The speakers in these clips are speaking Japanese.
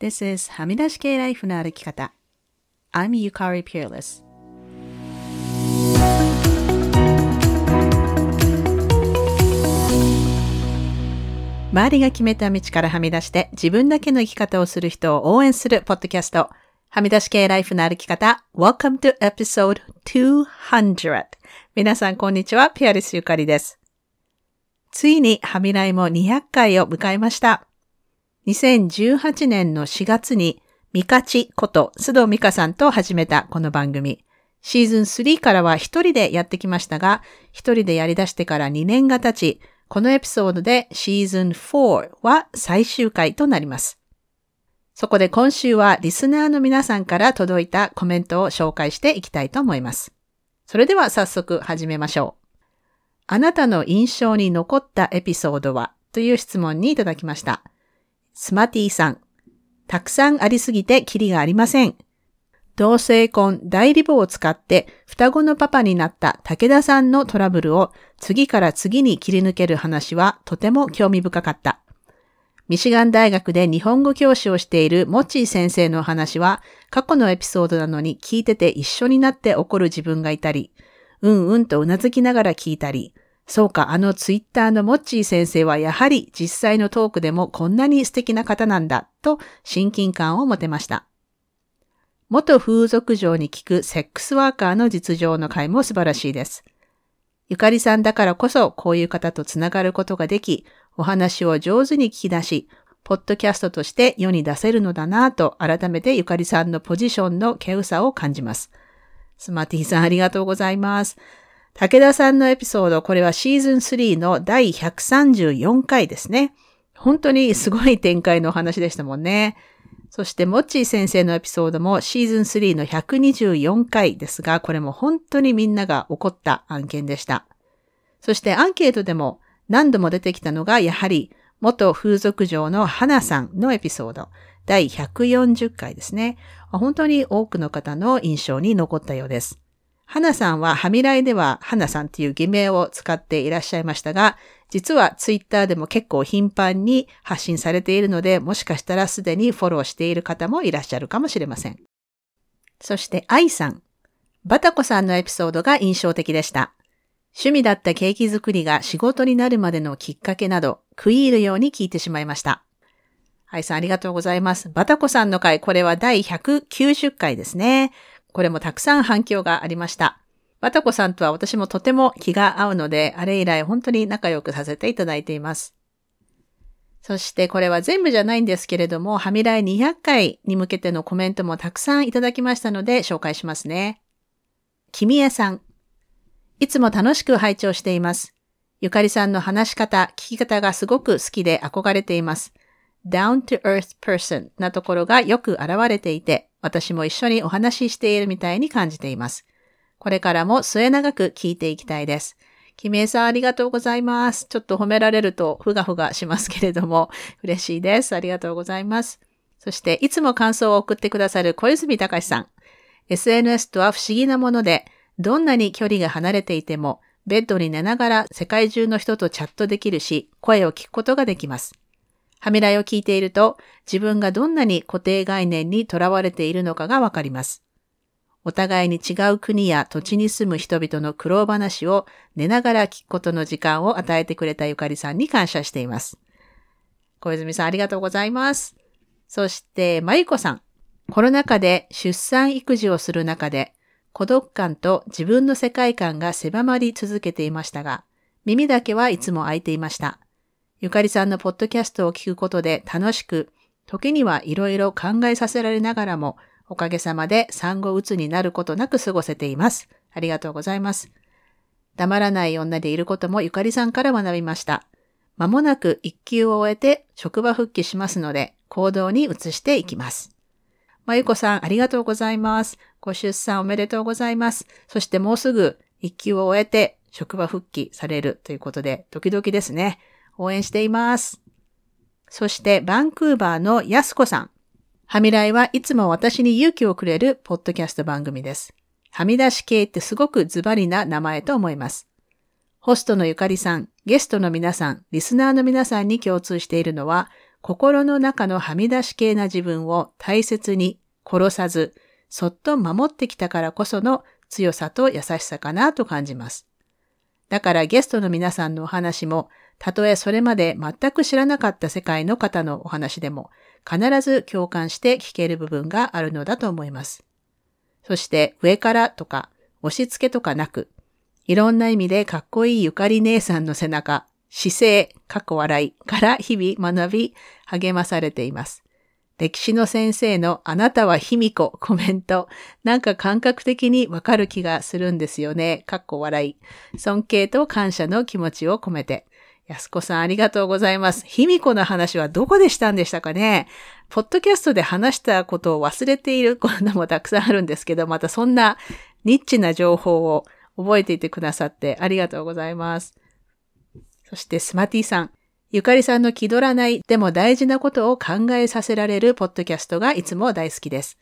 This is はみ出し系ライフの歩き方。I'm Yukari Peerless. 周りが決めた道からはみ出して自分だけの生き方をする人を応援するポッドキャスト。はみ出し系ライフの歩き方。Welcome to episode 200. 皆さんこんにちは。ピアリスゆかりです。ついにはみらいも200回を迎えました。2018年の4月に、ミカチこと須藤美香さんと始めたこの番組。シーズン3からは一人でやってきましたが、一人でやり出してから2年が経ち、このエピソードでシーズン4は最終回となります。そこで今週はリスナーの皆さんから届いたコメントを紹介していきたいと思います。それでは早速始めましょう。あなたの印象に残ったエピソードは？という質問にいただきました。スマティさん。たくさんありすぎてキリがありません。同性婚代理母を使って双子のパパになった武田さんのトラブルを次から次に切り抜ける話はとても興味深かった。ミシガン大学で日本語教師をしているモッチー先生の話は過去のエピソードなのに聞いてて一緒になって怒る自分がいたり、うんうんとうなずきながら聞いたり、そうか、あのツイッターのモッチー先生はやはり実際のトークでもこんなに素敵な方なんだと親近感を持てました。元風俗嬢に聞くセックスワーカーの実情の回も素晴らしいです。ゆかりさんだからこそこういう方とつながることができ、お話を上手に聞き出し、ポッドキャストとして世に出せるのだなぁと改めてゆかりさんのポジションの稀有さを感じます。スマティさんありがとうございます。武田さんのエピソード、これはシーズン3の第134回ですね。本当にすごい展開のお話でしたもんね。そして、モッチー先生のエピソードもシーズン3の124回ですが、これも本当にみんなが起こった案件でした。そしてアンケートでも何度も出てきたのが、やはり元風俗嬢の花さんのエピソード、第140回ですね。本当に多くの方の印象に残ったようです。花さんはハミライでは花さんっていう偽名を使っていらっしゃいましたが、実はツイッターでも結構頻繁に発信されているので、もしかしたらすでにフォローしている方もいらっしゃるかもしれません。そして愛さん。バタコさんのエピソードが印象的でした。趣味だったケーキ作りが仕事になるまでのきっかけなど、食い入るように聞いてしまいました。愛さんありがとうございます。バタコさんの回、これは第190回ですね。これもたくさん反響がありました。バタコさんとは私もとても気が合うので、あれ以来本当に仲良くさせていただいています。そしてこれは全部じゃないんですけれども、はみらい200回に向けてのコメントもたくさんいただきましたので紹介しますね。君江さん。いつも楽しく拝聴しています。ゆかりさんの話し方、聞き方がすごく好きで憧れています。down to earth person なところがよく現れていて、私も一緒にお話ししているみたいに感じています。これからも末永く聞いていきたいです。キメイさんありがとうございます。ちょっと褒められるとふがふがしますけれども、嬉しいです。ありがとうございます。そして、いつも感想を送ってくださる小泉隆さん。SNS とは不思議なもので、どんなに距離が離れていても、ベッドに寝ながら世界中の人とチャットできるし、声を聞くことができます。はめらいを聞いていると、自分がどんなに固定概念にとらわれているのかがわかります。お互いに違う国や土地に住む人々の苦労話を寝ながら聞くことの時間を与えてくれたゆかりさんに感謝しています。小泉さんありがとうございます。そして、まゆこさん。コロナ禍で出産育児をする中で、孤独感と自分の世界観が狭まり続けていましたが、耳だけはいつも開いていました。ゆかりさんのポッドキャストを聞くことで楽しく、時にはいろいろ考えさせられながらも、おかげさまで産後うつになることなく過ごせています。ありがとうございます。黙らない女でいることもゆかりさんから学びました。まもなく一級を終えて職場復帰しますので、行動に移していきます。まゆこさん、ありがとうございます。ご出産おめでとうございます。そしてもうすぐ一級を終えて職場復帰されるということで、ドキドキですね。応援しています。そしてバンクーバーのやすこさん。はみらいはいつも私に勇気をくれるポッドキャスト番組です。はみ出し系ってすごくズバリな名前と思います。ホストのゆかりさん、ゲストの皆さん、リスナーの皆さんに共通しているのは、心の中のはみ出し系な自分を大切に殺さず、そっと守ってきたからこその強さと優しさかなと感じます。だからゲストの皆さんのお話も、たとえそれまで全く知らなかった世界の方のお話でも、必ず共感して聞ける部分があるのだと思います。そして上からとか押し付けとかなく、いろんな意味でかっこいいゆかり姉さんの背中、姿勢、過去笑いから日々学び、励まされています。歴史の先生のあなたは卑弥呼コメント、なんか感覚的にわかる気がするんですよね。かっこ笑い。尊敬と感謝の気持ちを込めて。安子さんありがとうございます。卑弥呼の話はどこでしたんでしたかねポッドキャストで話したことを忘れていることもたくさんあるんですけど、またそんなニッチな情報を覚えていてくださってありがとうございます。そしてスマティさん。ゆかりさんの気取らないでも大事なことを考えさせられるポッドキャストがいつも大好きです。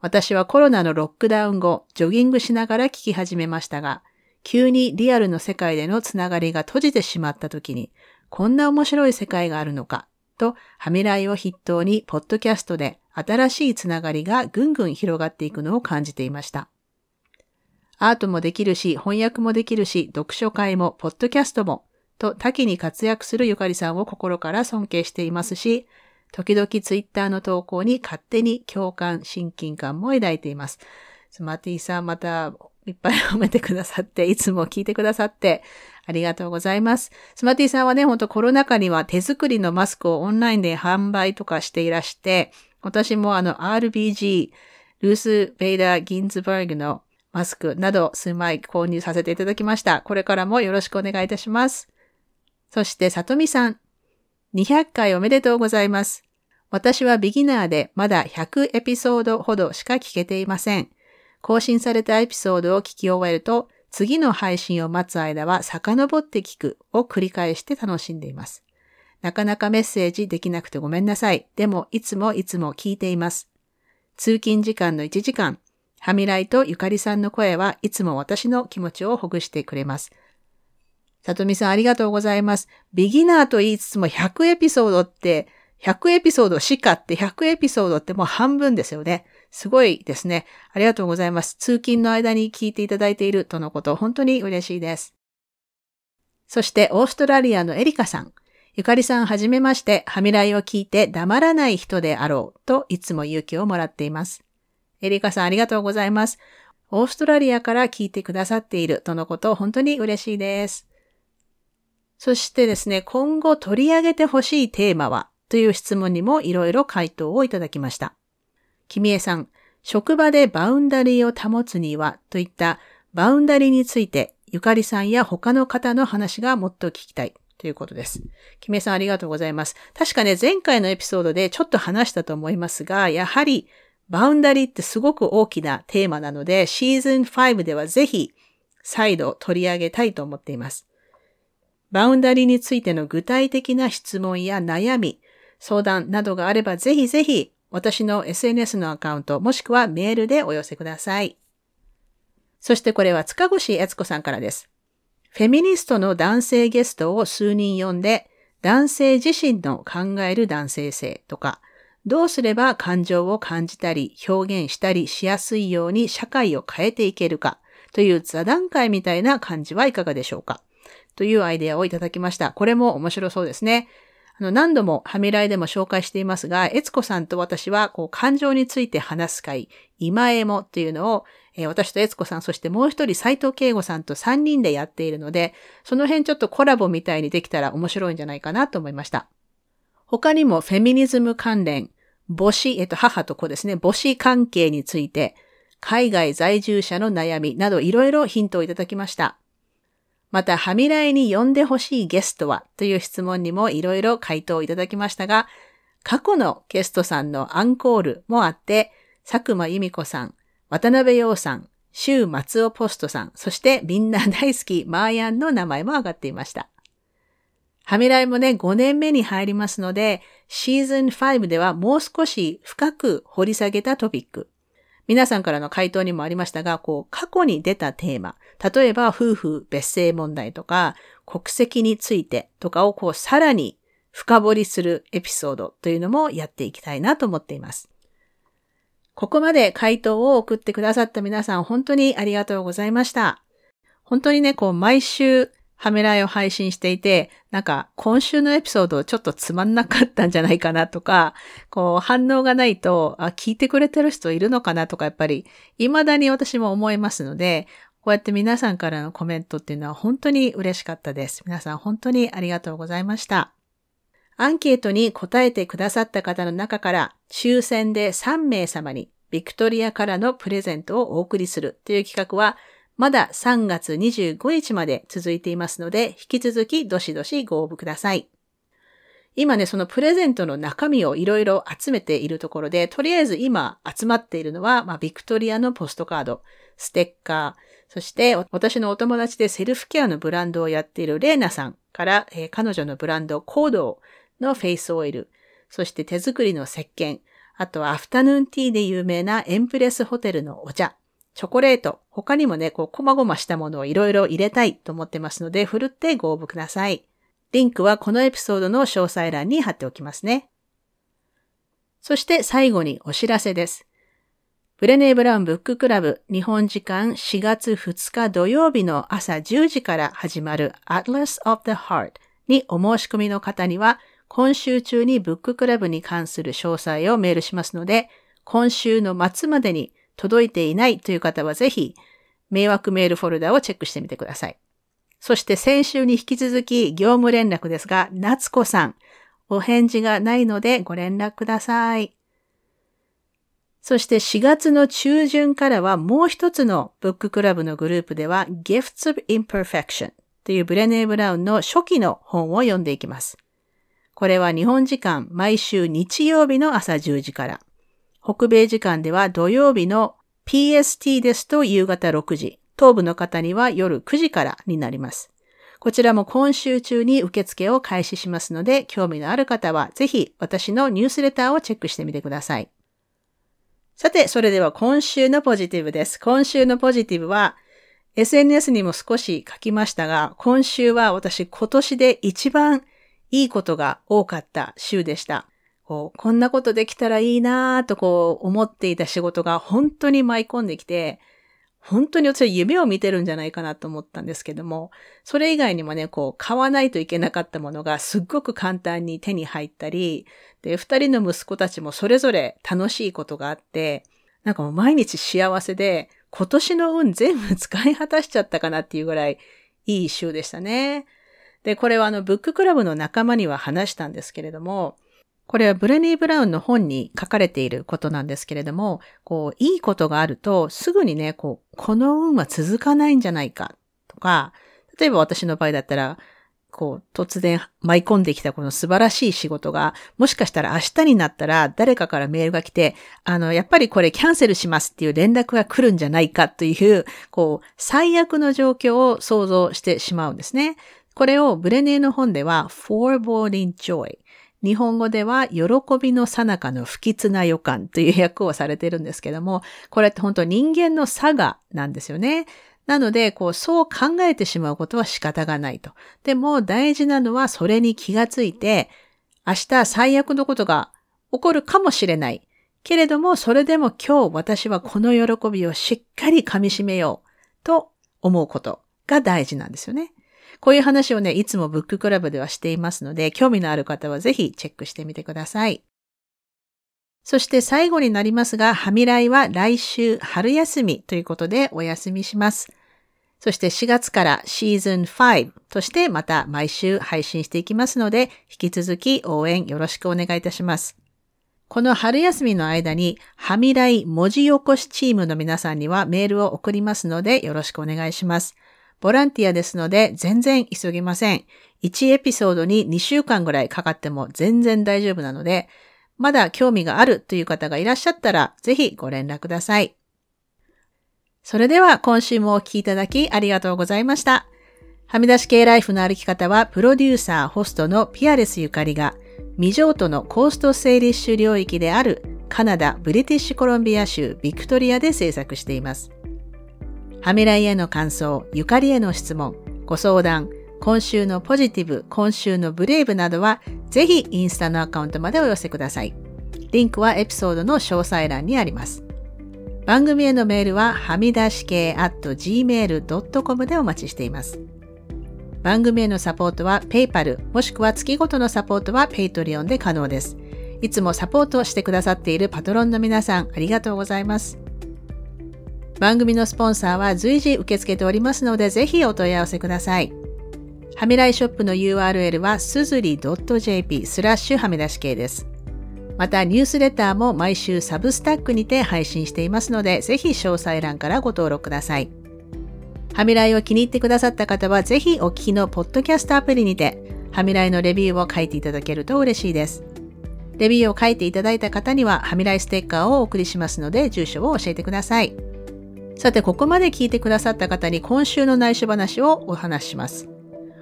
私はコロナのロックダウン後、ジョギングしながら聞き始めましたが、急にリアルの世界でのつながりが閉じてしまった時に、こんな面白い世界があるのか、と、はみらいを筆頭に、ポッドキャストで新しいつながりがぐんぐん広がっていくのを感じていました。アートもできるし、翻訳もできるし、読書会も、ポッドキャストも、と多岐に活躍するゆかりさんを心から尊敬していますし、時々ツイッターの投稿に勝手に共感、親近感も抱いています。スマティさんまたいっぱい褒めてくださって、いつも聞いてくださって、ありがとうございます。スマティさんはね、ほんとコロナ禍には手作りのマスクをオンラインで販売とかしていらして、私もあの RBG、ルース・ベイダー・ギンズバーグのマスクなど数枚購入させていただきました。これからもよろしくお願いいたします。そして、さとみさん。200回おめでとうございます。私はビギナーでまだ100エピソードほどしか聞けていません。更新されたエピソードを聞き終えると、次の配信を待つ間は遡って聞くを繰り返して楽しんでいます。なかなかメッセージできなくてごめんなさい。でも、いつもいつも聞いています。通勤時間の1時間、ハミライとゆかりさんの声はいつも私の気持ちをほぐしてくれます。さとみさんありがとうございます。ビギナーと言いつつも100エピソードって、100エピソードしかって100エピソードってもう半分ですよね。すごいですね。ありがとうございます。通勤の間に聞いていただいているとのこと、本当に嬉しいです。そして、オーストラリアのエリカさん。ゆかりさんはじめまして、はみらいを聞いて黙らない人であろうといつも勇気をもらっています。エリカさんありがとうございます。オーストラリアから聞いてくださっているとのこと、本当に嬉しいです。そしてですね、今後取り上げてほしいテーマは？という質問にもいろいろ回答をいただきました。君江さん、職場でバウンダリーを保つにはといったバウンダリーについてゆかりさんや他の方の話がもっと聞きたいということです。キメさんありがとうございます。確かね、前回のエピソードでちょっと話したと思いますが、やはりバウンダリーってすごく大きなテーマなので、シーズン5ではぜひ再度取り上げたいと思っています。バウンダリーについての具体的な質問や悩み、相談などがあればぜひぜひ私の SNS のアカウントもしくはメールでお寄せください。そしてこれは塚越悦子さんからです。フェミニストの男性ゲストを数人呼んで、男性自身の考える男性性とか、どうすれば感情を感じたり表現したりしやすいように社会を変えていけるかという座談会みたいな感じはいかがでしょうか？というアイデアをいただきました。これも面白そうですね。あの、何度もハミライでも紹介していますが、エツコさんと私は、こう、感情について話す会、今エモっていうのを、えー、私とエツコさん、そしてもう一人斎藤慶吾さんと3人でやっているので、その辺ちょっとコラボみたいにできたら面白いんじゃないかなと思いました。他にもフェミニズム関連、母子、えっと、母と子ですね、母子関係について、海外在住者の悩みなどいろいろヒントをいただきました。また、はみらいに呼んでほしいゲストはという質問にもいろいろ回答いただきましたが、過去のゲストさんのアンコールもあって、佐久間由美子さん、渡辺陽さん、周松尾ポストさん、そしてみんな大好きマーヤンの名前も上がっていました。はみらいもね、5年目に入りますので、シーズン5ではもう少し深く掘り下げたトピック、皆さんからの回答にもありましたが、こう、過去に出たテーマ、例えば夫婦別姓問題とか、国籍についてとかをこう、さらに深掘りするエピソードというのもやっていきたいなと思っています。ここまで回答を送ってくださった皆さん本当にありがとうございました。本当にね、こう毎週ハメライを配信していて、なんか今週のエピソードちょっとつまんなかったんじゃないかなとか、こう反応がないと、あ、聞いてくれてる人いるのかなとかやっぱり未だに私も思いますので、こうやって皆さんからのコメントっていうのは本当に嬉しかったです。皆さん本当にありがとうございました。アンケートに答えてくださった方の中から抽選で3名様にビクトリアからのプレゼントをお送りするという企画はまだ3月25日まで続いていますので、引き続きどしどしご応募ください。今ね、そのプレゼントの中身をいろいろ集めているところで、とりあえず今集まっているのは、まあ、ビクトリアのポストカード、ステッカー、そして私のお友達でセルフケアのブランドをやっているレーナさんから、えー、彼女のブランドコードのフェイスオイル、そして手作りの石鹸、あとはアフタヌーンティーで有名なエンプレスホテルのお茶、チョコレート、他にもね、こう、こまごましたものをいろいろ入れたいと思ってますので、ふるってご応募ください。リンクはこのエピソードの詳細欄に貼っておきますね。そして最後にお知らせです。ブレネー・ブラウンブッククラブ日本時間4月2日土曜日の朝10時から始まる Atlas of the Heart にお申し込みの方には今週中にブッククラブに関する詳細をメールしますので今週の末までに届いていないという方はぜひ、迷惑メールフォルダをチェックしてみてください。そして先週に引き続き業務連絡ですが、夏子さん、お返事がないのでご連絡ください。そして4月の中旬からはもう一つのブッククラブのグループでは Gifts of Imperfection というブレネー・ブラウンの初期の本を読んでいきます。これは日本時間毎週日曜日の朝10時から、北米時間では土曜日の PST ですと夕方6時、東部の方には夜9時からになります。こちらも今週中に受付を開始しますので、興味のある方はぜひ私のニュースレターをチェックしてみてください。さて、それでは今週のポジティブです。今週のポジティブは、SNS にも少し書きましたが、今週は私今年で一番いいことが多かった週でした。こう、こんなことできたらいいなとこう思っていた仕事が本当に舞い込んできて、本当に私は夢を見てるんじゃないかなと思ったんですけども、それ以外にもね、こう、買わないといけなかったものがすっごく簡単に手に入ったり、で、二人の息子たちもそれぞれ楽しいことがあって、なんかもう毎日幸せで、今年の運全部使い果たしちゃったかなっていうぐらいいい週でしたね。で、これはあの、ブッククラブの仲間には話したんですけれども、これはブレニー・ブラウンの本に書かれていることなんですけれども、こう、いいことがあると、すぐにね、こう、この運は続かないんじゃないか、とか、例えば私の場合だったら、こう、突然舞い込んできたこの素晴らしい仕事が、もしかしたら明日になったら誰かからメールが来て、あの、やっぱりこれキャンセルしますっていう連絡が来るんじゃないかという、こう、最悪の状況を想像してしまうんですね。これをブレネーの本では、foreboding joy。日本語では、喜びのさなかの不吉な予感という訳をされてるんですけども、これって本当人間の差がなんですよね。なので、こう、そう考えてしまうことは仕方がないと。でも、大事なのはそれに気がついて、明日最悪のことが起こるかもしれない。けれども、それでも今日私はこの喜びをしっかり噛み締めようと思うことが大事なんですよね。こういう話をね、いつもブッククラブではしていますので、興味のある方はぜひチェックしてみてください。そして最後になりますが、はみらいは来週春休みということでお休みします。そして4月からシーズン5としてまた毎週配信していきますので、引き続き応援よろしくお願いいたします。この春休みの間に、はみらい文字起こしチームの皆さんにはメールを送りますのでよろしくお願いします。ボランティアですので全然急ぎません。1エピソードに2週間ぐらいかかっても全然大丈夫なので、まだ興味があるという方がいらっしゃったら、ぜひご連絡ください。それでは今週もお聴きいただきありがとうございました。はみ出し系ライフの歩き方は、プロデューサー、ホストのピアレスゆかりが、未譲渡のコースト整理種領域であるカナダ・ブリティッシュコロンビア州ビクトリアで制作しています。ハミライへの感想、ゆかりへの質問、ご相談、今週のポジティブ、今週のブレイブなどは、ぜひインスタのアカウントまでお寄せください。リンクはエピソードの詳細欄にあります。番組へのメールははみ出し系 at gmail.com でお待ちしています。番組へのサポートは PayPal もしくは月ごとのサポートは Patreon で可能です。いつもサポートしてくださっているパトロンの皆さんありがとうございます。番組のスポンサーは随時受け付けておりますのでぜひお問い合わせください。はみらいショップの URL はすずり .jp スラッシュはみ出し系です。またニュースレターも毎週サブスタックにて配信していますので、ぜひ詳細欄からご登録ください。はみらいを気に入ってくださった方は、ぜひお聞きのポッドキャストアプリにて、はみらいのレビューを書いていただけると嬉しいです。レビューを書いていただいた方には、はみらいステッカーをお送りしますので、住所を教えてください。さて、ここまで聞いてくださった方に今週の内緒話をお話しします。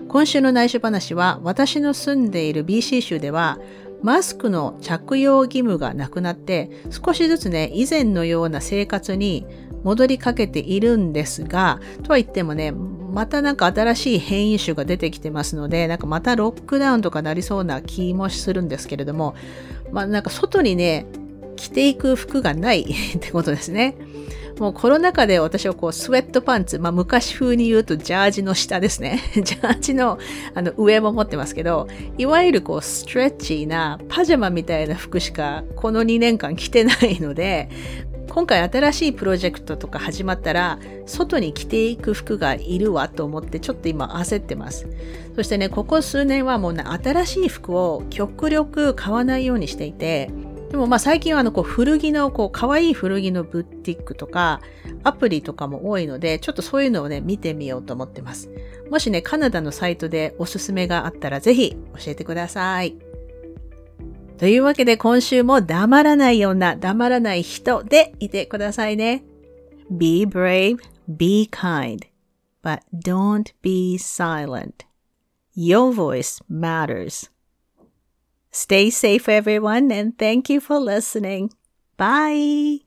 今週の内緒話は、私の住んでいる BC 州では、マスクの着用義務がなくなって、少しずつね、以前のような生活に戻りかけているんですが、とは言ってもね、またなんか新しい変異種が出てきてますので、なんかまたロックダウンとかなりそうな気もするんですけれども、まあなんか外にね、着ていく服がないってことですね。もうコロナ禍で私はこうスウェットパンツ、まあ昔風に言うとジャージの下ですね。ジャージのあの上も持ってますけど、いわゆるこうストレッチーなパジャマみたいな服しかこの2年間着てないので、今回新しいプロジェクトとか始まったら、外に着ていく服がいるわと思って、ちょっと今焦ってます。そしてね、ここ数年はもうね、新しい服を極力買わないようにしていて、でもまあ最近はあのこう古着のこう可愛い古着のブティックとかアプリとかも多いのでちょっとそういうのをね見てみようと思ってます。もしねカナダのサイトでおすすめがあったらぜひ教えてください。というわけで今週も黙らない女、黙らない人でいてくださいね。Be brave, be kind, but don't be silent. Your voice matters. Stay safe, everyone, and thank you for listening. Bye.